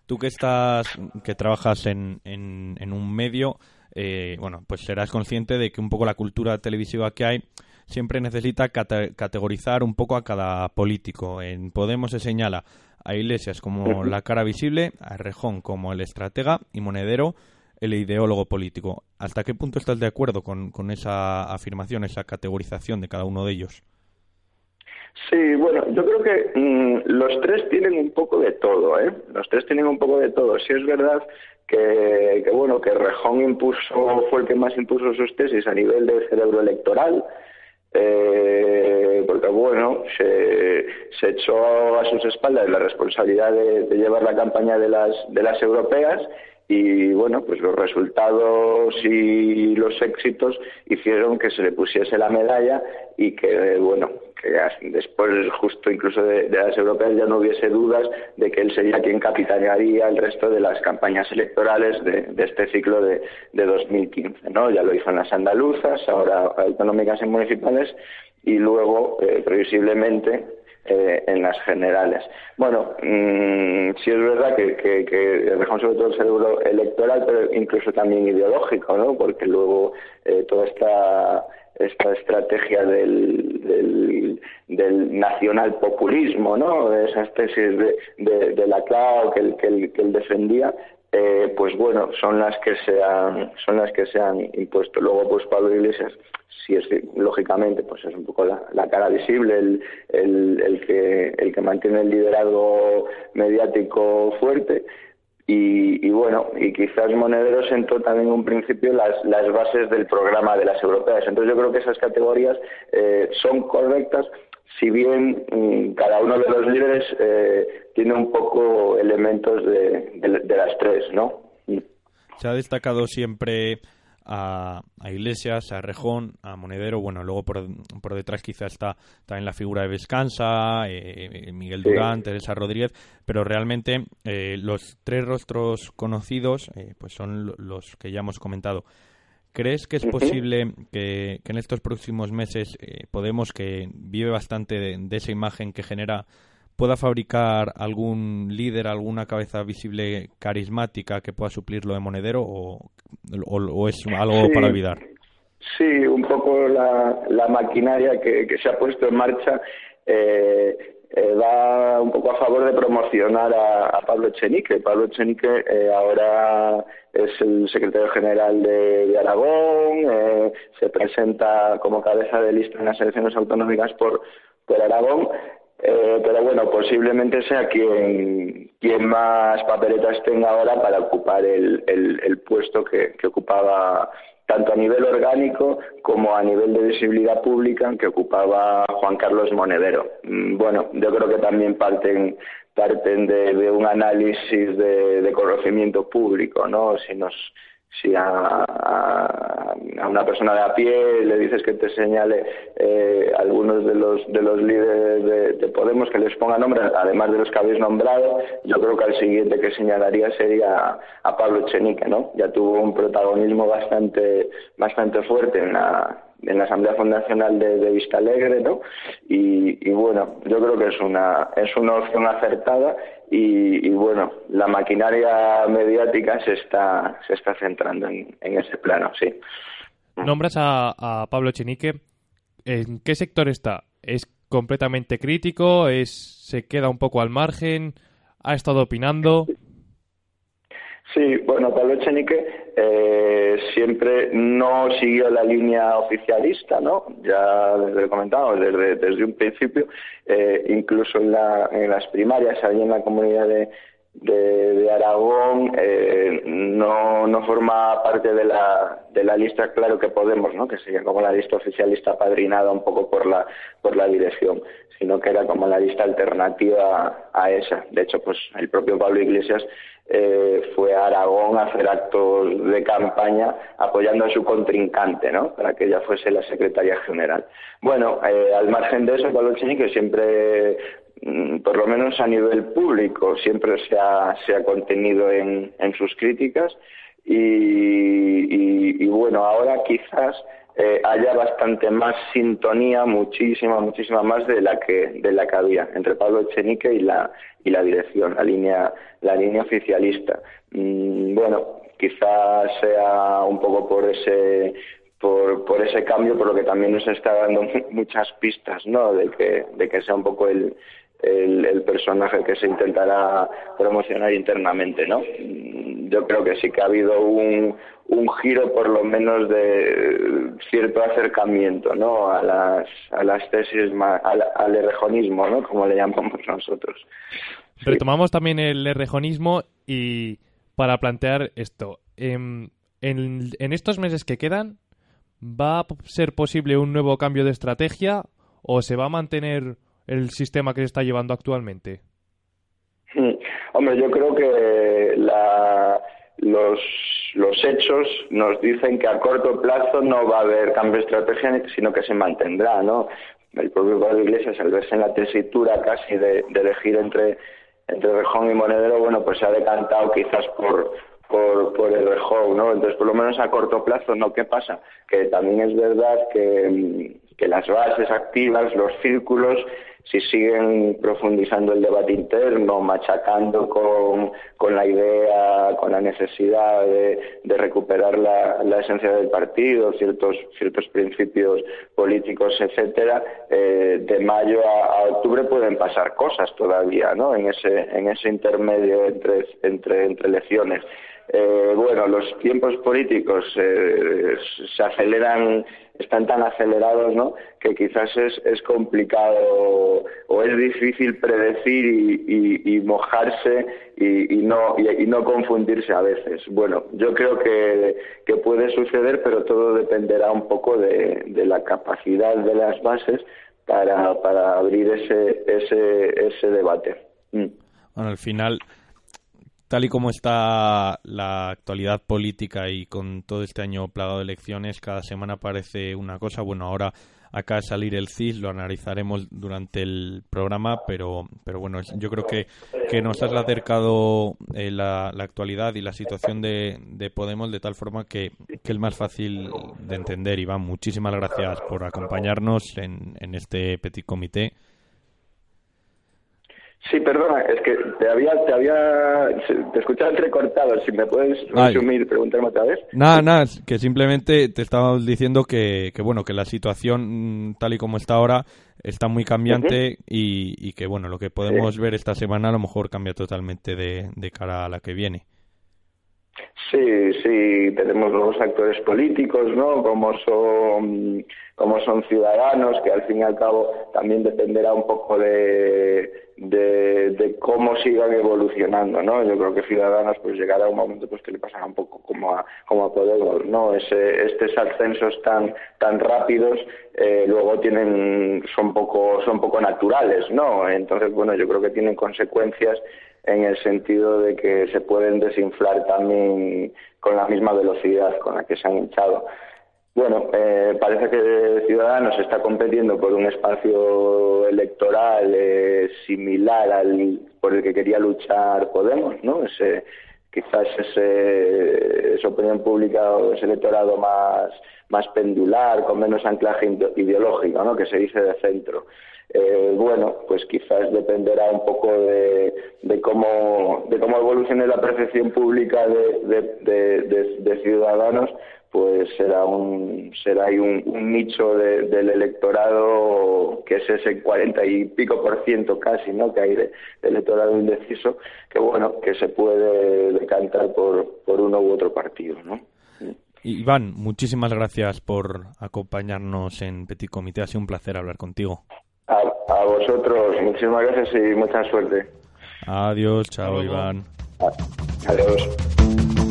Tú que estás, que trabajas en, en un medio, eh, bueno, pues serás consciente de que un poco la cultura televisiva que hay siempre necesita cate- categorizar un poco a cada político. En Podemos se señala a Iglesias como la cara visible, a Rejón como el estratega y Monedero el ideólogo político. ¿Hasta qué punto estás de acuerdo con, con esa afirmación, esa categorización de cada uno de ellos? Sí, bueno, yo creo que mm, los tres tienen un poco de todo, ¿eh? Los tres tienen un poco de todo. Sí es verdad que, que bueno, que Rejón impuso, fue el que más impuso sus tesis a nivel de cerebro electoral, eh, porque bueno, se, se echó a sus espaldas la responsabilidad de, de llevar la campaña de las, de las europeas y bueno, pues los resultados y los éxitos hicieron que se le pusiese la medalla y que bueno, que después justo incluso de, las europeas ya no hubiese dudas de que él sería quien capitanearía el resto de las campañas electorales de, de este ciclo de, de 2015, ¿no? Ya lo hizo en las andaluzas, ahora autonómicas y municipales y luego eh, previsiblemente eh, en las generales. Bueno, mm, sí es verdad que, que, que dejamos sobre todo el cerebro electoral, pero incluso también ideológico, ¿no? Porque luego eh, toda esta esta estrategia del, del, nacional populismo, ¿no? Esas tesis de, de, de la CLAO que que él defendía, eh, pues bueno, son las que se han, son las que se han impuesto. Luego, pues Pablo Iglesias, sí es lógicamente, pues es un poco la, cara visible, el, el, el que el que mantiene el liderazgo mediático fuerte. y, y bueno, y quizás Monedero sentó también un principio las, las bases del programa de las europeas. Entonces yo creo que esas categorías eh, son correctas, si bien mm, cada uno de los líderes eh, tiene un poco elementos de, de- de las tres, ¿no? Mm. Se ha destacado siempre a, a Iglesias, a Rejón, a Monedero. Bueno, luego por, por detrás quizá está también la figura de Vescanza, eh, Miguel Sí. Durán, Teresa Rodríguez, pero realmente eh, los tres rostros conocidos eh, pues son lo- los que ya hemos comentado. ¿Crees que es posible que, que en estos próximos meses eh, Podemos, que vive bastante de, de esa imagen que genera, pueda fabricar algún líder, alguna cabeza visible carismática que pueda suplir lo de Monedero o, o- o es algo Sí. para olvidar? Sí, un poco la, la maquinaria que, que se ha puesto en marcha eh, eh, va un poco a favor de promocionar a, Pablo Echenique. Pablo Echenique eh, ahora es el secretario general de, Aragón, eh, se presenta como cabeza de lista en las elecciones autonómicas por, por Aragón. Eh, pero bueno, posiblemente sea quien, quien más papeletas tenga ahora para ocupar el, el, puesto que ocupaba tanto a nivel orgánico como a nivel de visibilidad pública que ocupaba Juan Carlos Monedero. Mm, Bueno, yo creo que también parten parten de, de un análisis de, de conocimiento público, ¿no? Si nos si a, a- una persona de a pie le dices que te señale eh, algunos de los de los líderes de, de Podemos que les ponga nombre, además de los que habéis nombrado, yo creo que el siguiente que señalaría sería a Pablo Echenique, ¿no? Ya tuvo un protagonismo bastante bastante fuerte en la en la Asamblea Fundacional de, de Vista Alegre, ¿no? Y, y bueno, yo creo que es una es una opción acertada y, y bueno, la maquinaria mediática se está se está centrando en, ese plano, sí. Nombras a, a Pablo Chenique. ¿En qué sector está? ¿Es completamente crítico? ¿Es, ¿Se queda un poco al margen? ¿Ha estado opinando? Sí, bueno, Pablo Echenique eh, siempre no siguió la línea oficialista, ¿no? Ya lo comentamos, desde, desde un principio, eh, incluso en, la, en las primarias, ahí en la comunidad de, de, de Aragón, eh, no, no forma parte de la, de la lista, claro que Podemos, ¿no? Que sería como la lista oficialista padrinada un poco por la, por la dirección, sino que era como la lista alternativa a esa. De hecho, pues el propio Pablo Iglesias eh, fue a Aragón a hacer actos de campaña apoyando a su contrincante, ¿no? Para que ella fuese la secretaria general. Bueno, eh, al margen de eso, Pablo Echenique siempre, mm, por lo menos a nivel público, siempre se ha, contenido en, sus críticas y bueno, ahora quizás eh, haya bastante más sintonía, muchísima, muchísima más de la que de la que había entre Pablo Echenique y la y la dirección, la línea la línea oficialista. Mm, bueno, quizás sea un poco por ese por, por ese cambio, por lo que también nos está dando muchas pistas, ¿no? De que de que sea un poco el el, el personaje que se intentará promocionar internamente, ¿no? Yo creo que sí que ha habido un, un giro, por lo menos, de cierto acercamiento, ¿no? A las, a las tesis, más, al, al errejonismo, ¿no? Como le llamamos nosotros. Retomamos también el errejonismo y para plantear esto, em, en, en estos meses que quedan, ¿va a ser posible un nuevo cambio de estrategia o se va a mantener el sistema que se está llevando actualmente? Mm. Hombre, yo creo que la- los, los hechos nos dicen que a corto plazo no va a haber cambio de estrategia, sino que se mantendrá, ¿no? El propio Pablo Iglesias, al verse en la tesitura casi de, de elegir entre, entre Rejón y Monedero, bueno, pues se ha decantado quizás por, por, por el Rejón, ¿no? Entonces, por lo menos a corto plazo, ¿no? ¿Qué pasa? Que también es verdad que, mm, que las bases activas, los círculos, si siguen profundizando el debate interno, machacando con, con la idea, con la necesidad de, recuperar la, la esencia del partido, ciertos, ciertos principios políticos, etcétera, eh, de mayo a, a octubre pueden pasar cosas todavía, ¿no? En ese, en ese intermedio entre, entre, entre elecciones. eh, bueno, los tiempos políticos eh, se aceleran, están tan acelerados, ¿no? Que quizás es, es complicado o es difícil predecir y, y- mojarse y, y no y, no confundirse a veces. Bueno, yo creo que, que puede suceder, pero todo dependerá un poco de, de la capacidad de las bases para, para abrir ese, ese, ese debate. Mm. Bueno, al final, tal y como está la actualidad política y con todo este año plagado de elecciones, cada semana aparece una cosa. Bueno, ahora de salir el CIS, lo analizaremos durante el programa, pero, pero bueno, yo creo que, que nos has acercado eh, la, la actualidad y la situación de, de Podemos de tal forma que, que es más fácil de entender. Iván, muchísimas gracias por acompañarnos en, en este petit comité. Sí, perdona, es que te había, te había, te escuchaba entrecortado. Si me puedes resumir, preguntarme otra vez. Nada, nada, que simplemente te estaba diciendo que, que bueno, que la situación mm, tal y como está ahora está muy cambiante y, y que bueno, lo que podemos ver esta semana a lo mejor cambia totalmente de, de cara a la que viene. Sí, sí, tenemos nuevos actores políticos, ¿no? Como son, como son ciudadanos, que al fin y al cabo también dependerá un poco de, de, de cómo sigan evolucionando, ¿no? Yo creo que Ciudadanos pues llegará un momento pues que le pasará un poco como a, como a Podemos, ¿no? Ese, estos ascensos tan, tan rápidos eh, luego tienen, son poco, son poco naturales, ¿no? Entonces, bueno, yo creo que tienen consecuencias en el sentido de que se pueden desinflar también con la misma velocidad con la que se han hinchado. Bueno, eh, parece que Ciudadanos está compitiendo por un espacio electoral eh, similar al por el que quería luchar Podemos, ¿no? Ese, quizás ese, esa opinión pública o ese electorado más, más pendular, con menos anclaje ide- ideológico, ¿no? Que se dice de centro. Eh, bueno, pues quizás dependerá un poco de, de cómo de cómo evolucione la percepción pública de ciudadanos, pues será un será ahí un, un nicho de- del electorado que es ese cuarenta y pico por ciento casi, ¿no? Que hay de, de electorado indeciso, que bueno, que se puede decantar por por uno u otro partido, ¿no? Iván, muchísimas gracias por acompañarnos en Petit Comité. Ha sido un placer hablar contigo. A, a vosotros, muchísimas gracias y mucha suerte. Adiós, chao, Iván. Adiós.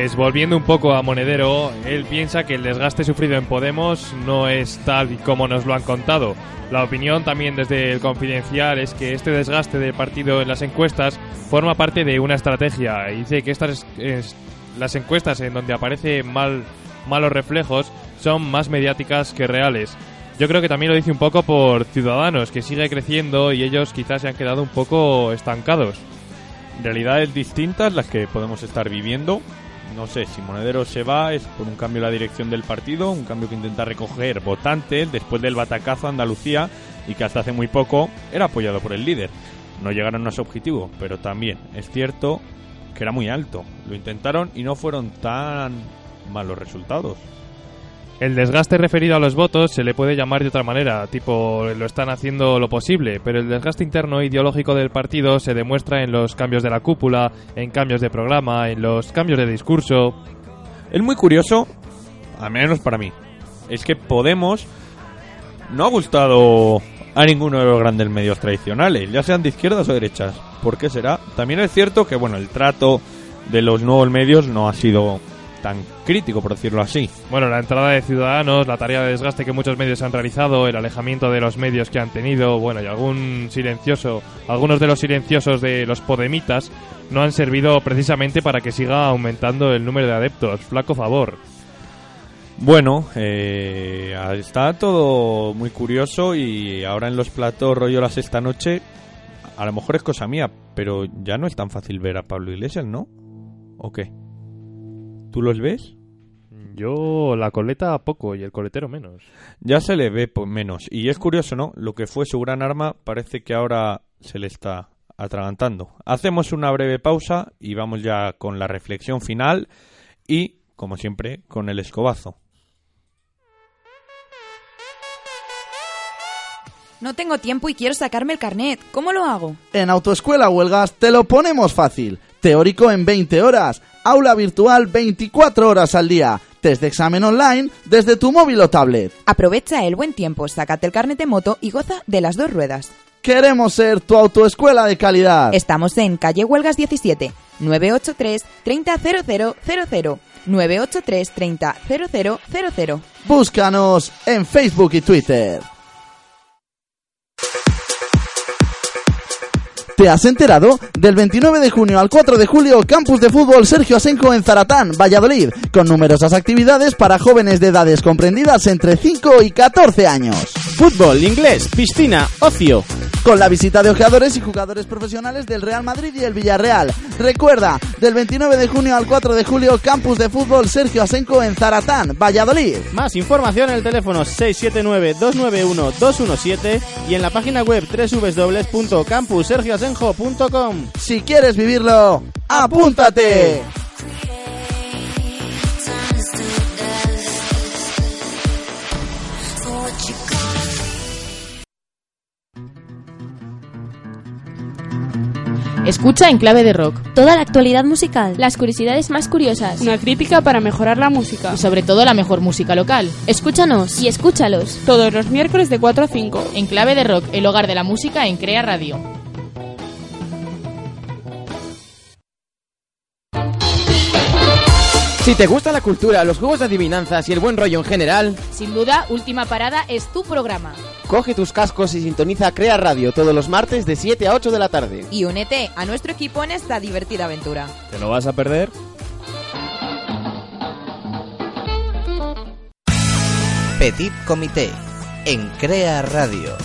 Pues volviendo un poco a Monedero, él piensa que el desgaste sufrido en Podemos no es tal y como nos lo han contado. La opinión también desde el confidencial es que este desgaste del partido en las encuestas forma parte de una estrategia dice que estas es- las encuestas en donde aparecen mal, malos reflejos son más mediáticas que reales. Yo creo que también lo dice un poco por Ciudadanos, que sigue creciendo y ellos quizás se han quedado un poco estancados. Realidades distintas las que podemos estar viviendo. No sé, si Monedero se va es por un cambio en la dirección del partido, un cambio que intenta recoger votantes después del batacazo a Andalucía y que hasta hace muy poco era apoyado por el líder. No llegaron a su objetivo, pero también es cierto que era muy alto. Lo intentaron y no fueron tan malos resultados. El desgaste referido a los votos se le puede llamar de otra manera, tipo lo están haciendo lo posible, pero el desgaste interno ideológico del partido se demuestra en los cambios de la cúpula, en cambios de programa, en los cambios de discurso. Es muy curioso, al menos para mí, es que Podemos no ha gustado a ninguno de los grandes medios tradicionales, ya sean de izquierdas o derechas. ¿Por qué será? También es cierto que bueno, el trato de los nuevos medios no ha sido tan crítico, por decirlo así. Bueno, la entrada de Ciudadanos, la tarea de desgaste que muchos medios han realizado, el alejamiento de los medios que han tenido, bueno, y algún silencioso, algunos de los silenciosos de los podemitas no han servido precisamente para que siga aumentando el número de adeptos. Flaco favor. Bueno, eh, está todo muy curioso y ahora en los platos rollo la sexta noche, a lo mejor es cosa mía, pero ya no es tan fácil ver a Pablo Iglesias, ¿no? ¿O qué? ¿Tú los ves? Yo la coleta poco y el coletero menos. Ya se le ve po- menos. Y es curioso, ¿no? Lo que fue su gran arma parece que ahora se le está atragantando. Hacemos una breve pausa y vamos ya con la reflexión final y, como siempre, con el escobazo. No tengo tiempo y quiero sacarme el carnet. ¿Cómo lo hago? En Autoescuela Huelgas te lo ponemos fácil. Teórico en 20 horas, aula virtual 24 horas al día, test de examen online desde tu móvil o tablet. Aprovecha el buen tiempo, sácate el carnet de moto y goza de las dos ruedas. Queremos ser tu autoescuela de calidad. Estamos en calle Huelgas 17, 983 300000, 983 300000. Búscanos en Facebook y Twitter. ¿Te has enterado? Del 29 de junio al 4 de julio, Campus de Fútbol Sergio Asenco en Zaratán, Valladolid, con numerosas actividades para jóvenes de edades comprendidas entre 5 y 14 años. Fútbol, inglés, piscina, ocio. Con la visita de ojeadores y jugadores profesionales del Real Madrid y el Villarreal. Recuerda, del 29 de junio al 4 de julio, Campus de Fútbol Sergio Asenco en Zaratán, Valladolid. Más información en el teléfono 679-291-217 y en la página web www.campussergioasenjo.com. Si quieres vivirlo, apúntate. Escucha en clave de rock. Toda la actualidad musical. Las curiosidades más curiosas. Una crítica para mejorar la música. Y sobre todo la mejor música local. Escúchanos y escúchalos. Todos los miércoles de 4 a 5. En clave de rock, el hogar de la música en Crea Radio. Si te gusta la cultura, los juegos de adivinanzas y el buen rollo en general, Sin duda, Última Parada es tu programa. coge tus cascos y sintoniza Crea Radio todos los martes de 7 a 8 de la tarde. Y únete a nuestro equipo en esta divertida aventura. ¿Te lo vas a perder? Petit Comité en Crea Radio.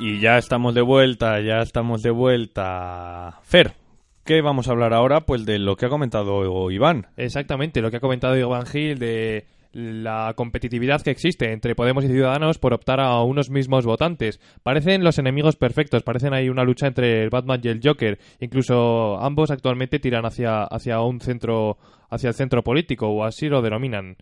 Y ya estamos de vuelta, ya estamos de vuelta. Fer, ¿qué vamos a hablar ahora? Pues de lo que ha comentado Iván. Exactamente, lo que ha comentado Iván Gil de la competitividad que existe entre Podemos y Ciudadanos por optar a unos mismos votantes. Parecen los enemigos perfectos, parecen ahí una lucha entre el Batman y el Joker. Incluso ambos actualmente tiran hacia, hacia un centro, hacia el centro político, o así lo denominan.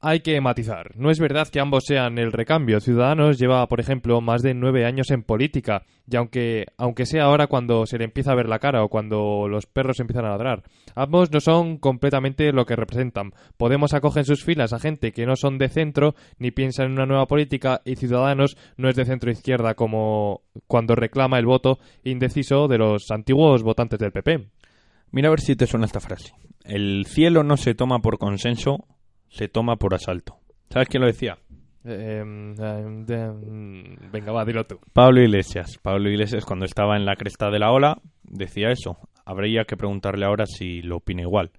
Hay que matizar. No es verdad que ambos sean el recambio. Ciudadanos lleva, por ejemplo, más de nueve años en política. Y aunque, aunque sea ahora cuando se le empieza a ver la cara o cuando los perros empiezan a ladrar, ambos no son completamente lo que representan. Podemos acoger en sus filas a gente que no son de centro ni piensan en una nueva política y Ciudadanos no es de centro izquierda como cuando reclama el voto indeciso de los antiguos votantes del PP. Mira a ver si te suena esta frase. El cielo no se toma por consenso, se toma por asalto. ¿Sabes quién lo decía? Eh, eh, de- mm, venga, va, dilo tú. Pablo Iglesias. Pablo Iglesias cuando estaba en la cresta de la ola decía eso. Habría que preguntarle ahora si lo opina igual.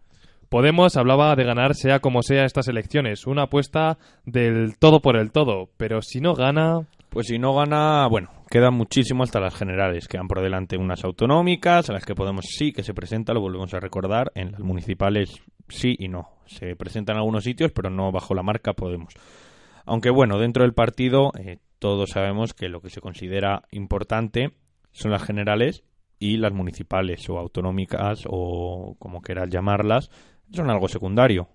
Podemos hablaba de ganar sea como sea estas elecciones, una apuesta del todo por el todo, pero si no gana... Pues si no gana, bueno, queda muchísimo hasta las generales. Quedan por delante unas autonómicas, a las que Podemos sí que se presenta, lo volvemos a recordar. En las municipales sí y no. Se presenta en algunos sitios, pero no bajo la marca Podemos. Aunque bueno, dentro del partido eh, todos sabemos que lo que se considera importante son las generales y las municipales o autonómicas o como quieras llamarlas, son algo secundario.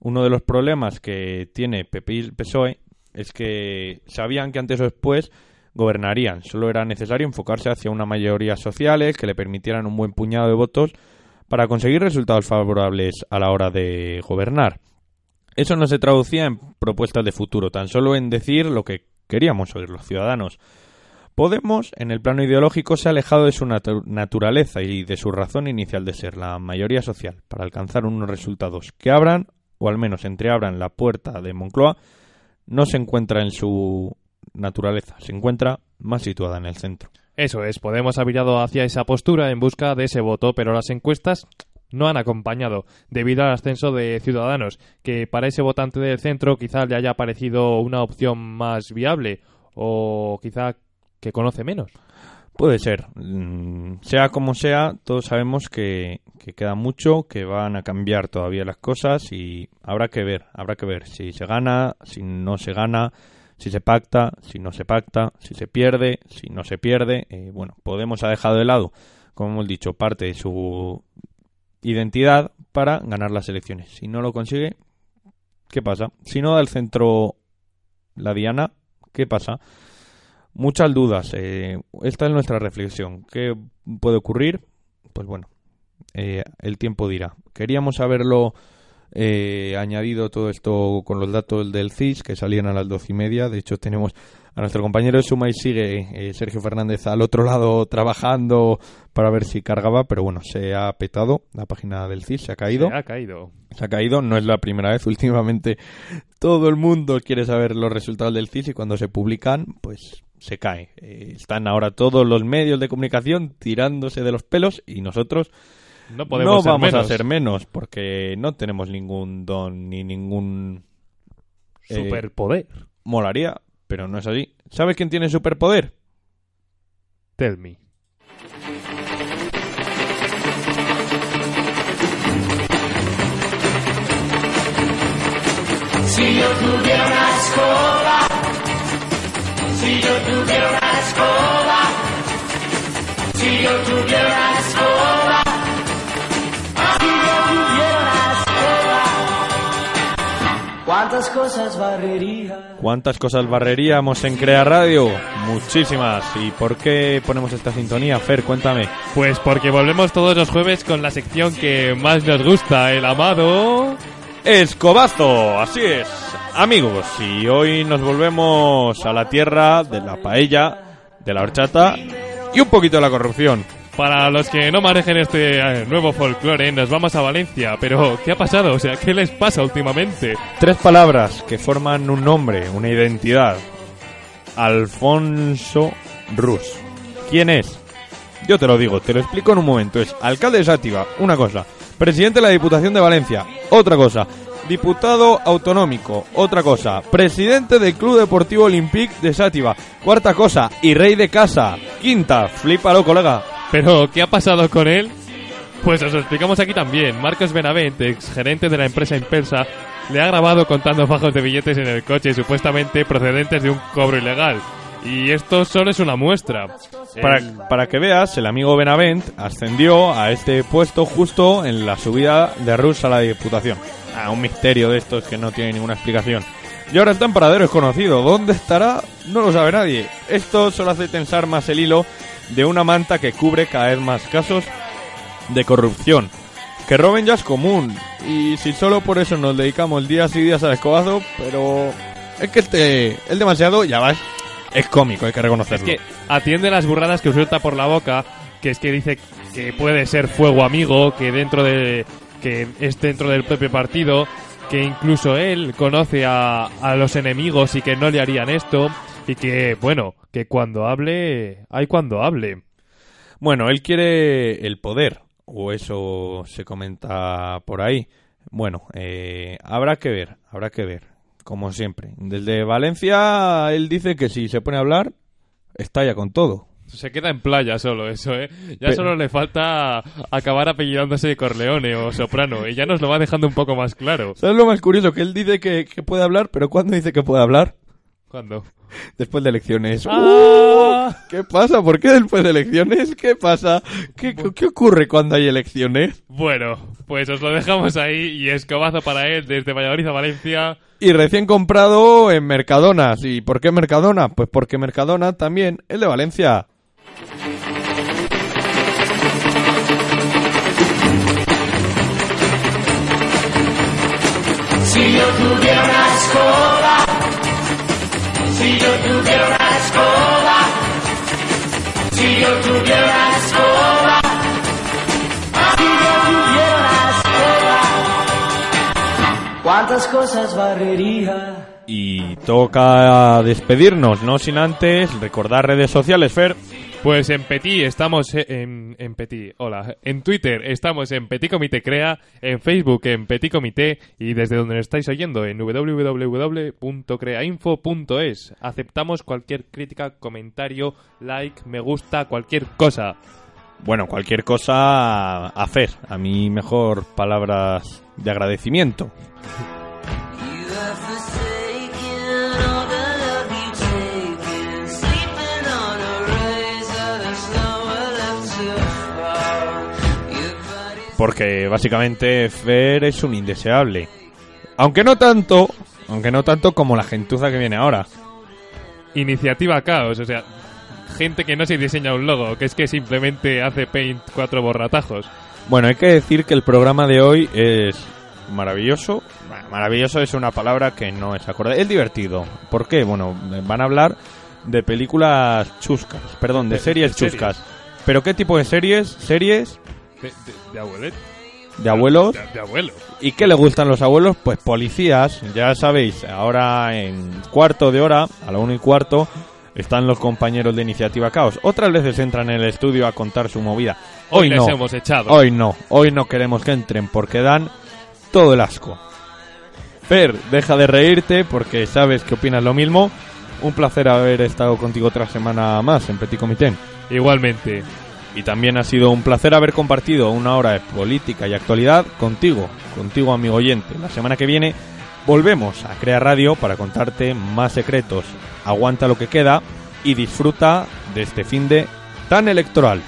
Uno de los problemas que tiene PP y PSOE es que sabían que antes o después gobernarían. Solo era necesario enfocarse hacia una mayoría sociales que le permitieran un buen puñado de votos para conseguir resultados favorables a la hora de gobernar. Eso no se traducía en propuestas de futuro, tan solo en decir lo que queríamos oír los ciudadanos. Podemos, en el plano ideológico, se ha alejado de su natu- naturaleza y de su razón inicial de ser, la mayoría social, para alcanzar unos resultados que abran, o al menos entreabran la puerta de Moncloa, no se encuentra en su naturaleza, se encuentra más situada en el centro. Eso es, Podemos ha virado hacia esa postura en busca de ese voto, pero las encuestas no han acompañado, debido al ascenso de Ciudadanos, que para ese votante del centro quizá le haya parecido una opción más viable, o quizá que conoce menos. Puede ser. Mm, Sea como sea, todos sabemos que, que queda mucho, que van a cambiar todavía las cosas y habrá que ver, habrá que ver si se gana, si no se gana, si se pacta, si no se pacta, si se pierde, si no se pierde. Eh, bueno, Podemos ha dejado de lado, como hemos dicho, parte de su identidad para ganar las elecciones. Si no lo consigue, ¿qué pasa? Si no da el centro la diana, ¿qué pasa? Muchas dudas. eh, esta es nuestra reflexión. ¿Qué puede ocurrir? Pues bueno, eh, el tiempo dirá. Queríamos haberlo eh, añadido todo esto con los datos del CIS que salían a las doce y media. De hecho, tenemos a nuestro compañero de Suma y Sigue, eh, Sergio Fernández, al otro lado trabajando para ver si cargaba, pero bueno, se ha petado la página del CIS, se ha caído. Se ha caído. Se ha caído, no es la primera vez. Últimamente todo el mundo quiere saber los resultados del CIS y cuando se publican, pues se cae. Eh, están ahora todos los medios de comunicación tirándose de los pelos y nosotros No podemos ser vamos a menos. ser menos porque no tenemos ningún don ni ningún eh, Superpoder. Molaría, pero no es así. ¿Sabes quién tiene superpoder? Tell me. Si yo tuviera una escoba, si yo tuviera una escoba, si yo tuviera una escoba, ¿cuántas cosas barrería? ¿Cuántas cosas barreríamos en Crea Radio? Muchísimas. ¿Y por qué ponemos esta sintonía? Fer, cuéntame. Pues porque volvemos todos los jueves con la sección que más nos gusta, el amado... Escobazo, así es. Amigos, y hoy nos volvemos a la tierra de la paella, de la horchata y un poquito de la corrupción. Para los que no manejen este eh, nuevo folclore, nos vamos a Valencia. Pero, ¿qué ha pasado? O sea, ¿qué les pasa últimamente? Tres palabras que forman un nombre, una identidad. Alfonso Rus. ¿Quién es? Yo te lo digo, te lo explico en un momento. Es alcalde de Sátiva, una cosa. Presidente de la Diputación de Valencia, otra cosa. Diputado autonómico, otra cosa. Presidente del Club Deportivo Olympique de Sátiva, cuarta cosa. Y rey de casa, quinta. Flípalo, colega. Pero, ¿qué ha pasado con él? Pues os lo explicamos aquí también. Marcos Benavent, ex gerente de la empresa Impersa, le ha grabado contando fajos de billetes en el coche supuestamente procedentes de un cobro ilegal. Y esto solo es una muestra. Para, para que veas, el amigo Benavent ascendió a este puesto justo en la subida de Rus a la Diputación. Ah, un misterio de estos que no tiene ninguna explicación. Y ahora está en paradero desconocido. ¿Dónde estará? No lo sabe nadie. Esto solo hace tensar más el hilo de una manta que cubre cada vez más casos de corrupción. Que roben ya es común. Y si solo por eso nos dedicamos días y días al escobazo, pero es que este, el demasiado, ya vas, es cómico, hay que Es reconocerlo. que atiende las burradas que suelta por la boca, que es que dice que puede ser fuego amigo, que dentro de que es dentro del propio partido, que incluso él conoce a, a los enemigos y que no le harían esto y que bueno, que cuando hable hay cuando hable. Bueno, él quiere el poder, o eso se comenta por ahí. Bueno, eh, habrá que ver, habrá que ver, como siempre. Desde Valencia, él dice que si se pone a hablar, estalla con todo. Se queda en playa solo eso, ¿eh? Ya solo le falta acabar apellidándose Corleone o Soprano y ya nos lo va dejando un poco más claro. ¿Sabes lo más curioso? Que él dice que, que puede hablar, pero ¿cuándo dice que puede hablar? ¿Cuándo? Después de elecciones. Ah. ¡Uh! ¿Qué pasa? ¿Por qué después de elecciones? ¿Qué pasa? ¿Qué, qué ocurre cuando hay elecciones? Bueno, pues os lo dejamos ahí y escobazo para él desde Valladolid a Valencia. Y recién comprado en Mercadona. ¿Y por qué Mercadona? Pues porque Mercadona también es de Valencia. Si yo tuviera una escoba, si yo tuviera una escoba, si yo tuviera una escoba, si yo tuviera una escoba, ¿cuántas cosas barrería? Y toca despedirnos, no sin antes recordar redes sociales, Fer. Pues en Petit estamos e- en, en Petit, hola. En Twitter estamos en Petit Comité Crea, en Facebook en Petit Comité y desde donde nos estáis oyendo en www.creainfo.es. Aceptamos cualquier crítica, comentario, like, me gusta, cualquier cosa. Bueno, cualquier cosa a. A mí mejor palabras de agradecimiento. Porque básicamente Fer es un indeseable. Aunque no tanto, aunque no tanto como la gentuza que viene ahora. Iniciativa Caos, o sea, gente que no se diseña un logo, que es que simplemente hace Paint cuatro borratajos. Bueno, hay que decir que el programa de hoy es maravilloso. Maravilloso es una palabra que no es acorde. Es divertido. ¿Por qué? Bueno, van a hablar de películas chuscas. Perdón, de, De- series de series. chuscas. ¿Pero qué tipo de series? Series De, de, de abuelet. de abuelos. De, de abuelo. ¿Y qué le gustan los abuelos? Pues policías. Ya sabéis, ahora en cuarto de hora, a la una y cuarto, están los compañeros de Iniciativa Caos. Otras veces entran en el estudio a contar su movida. Hoy Hoy, les no. hemos echado. Hoy no. Hoy no queremos que entren porque dan todo el asco. Fer, deja de reírte porque sabes que opinas lo mismo. Un placer haber estado contigo otra semana más en Petit Comité. Igualmente. Y también ha sido un placer haber compartido una hora de política y actualidad contigo, contigo amigo oyente. La semana que viene volvemos a Crea Radio para contarte más secretos. Aguanta lo que queda y disfruta de este fin de tan electoral.